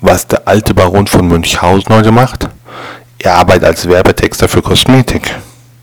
Was der alte Baron von Münchhausen heute macht? Er arbeitet als Werbetexter für Kosmetik.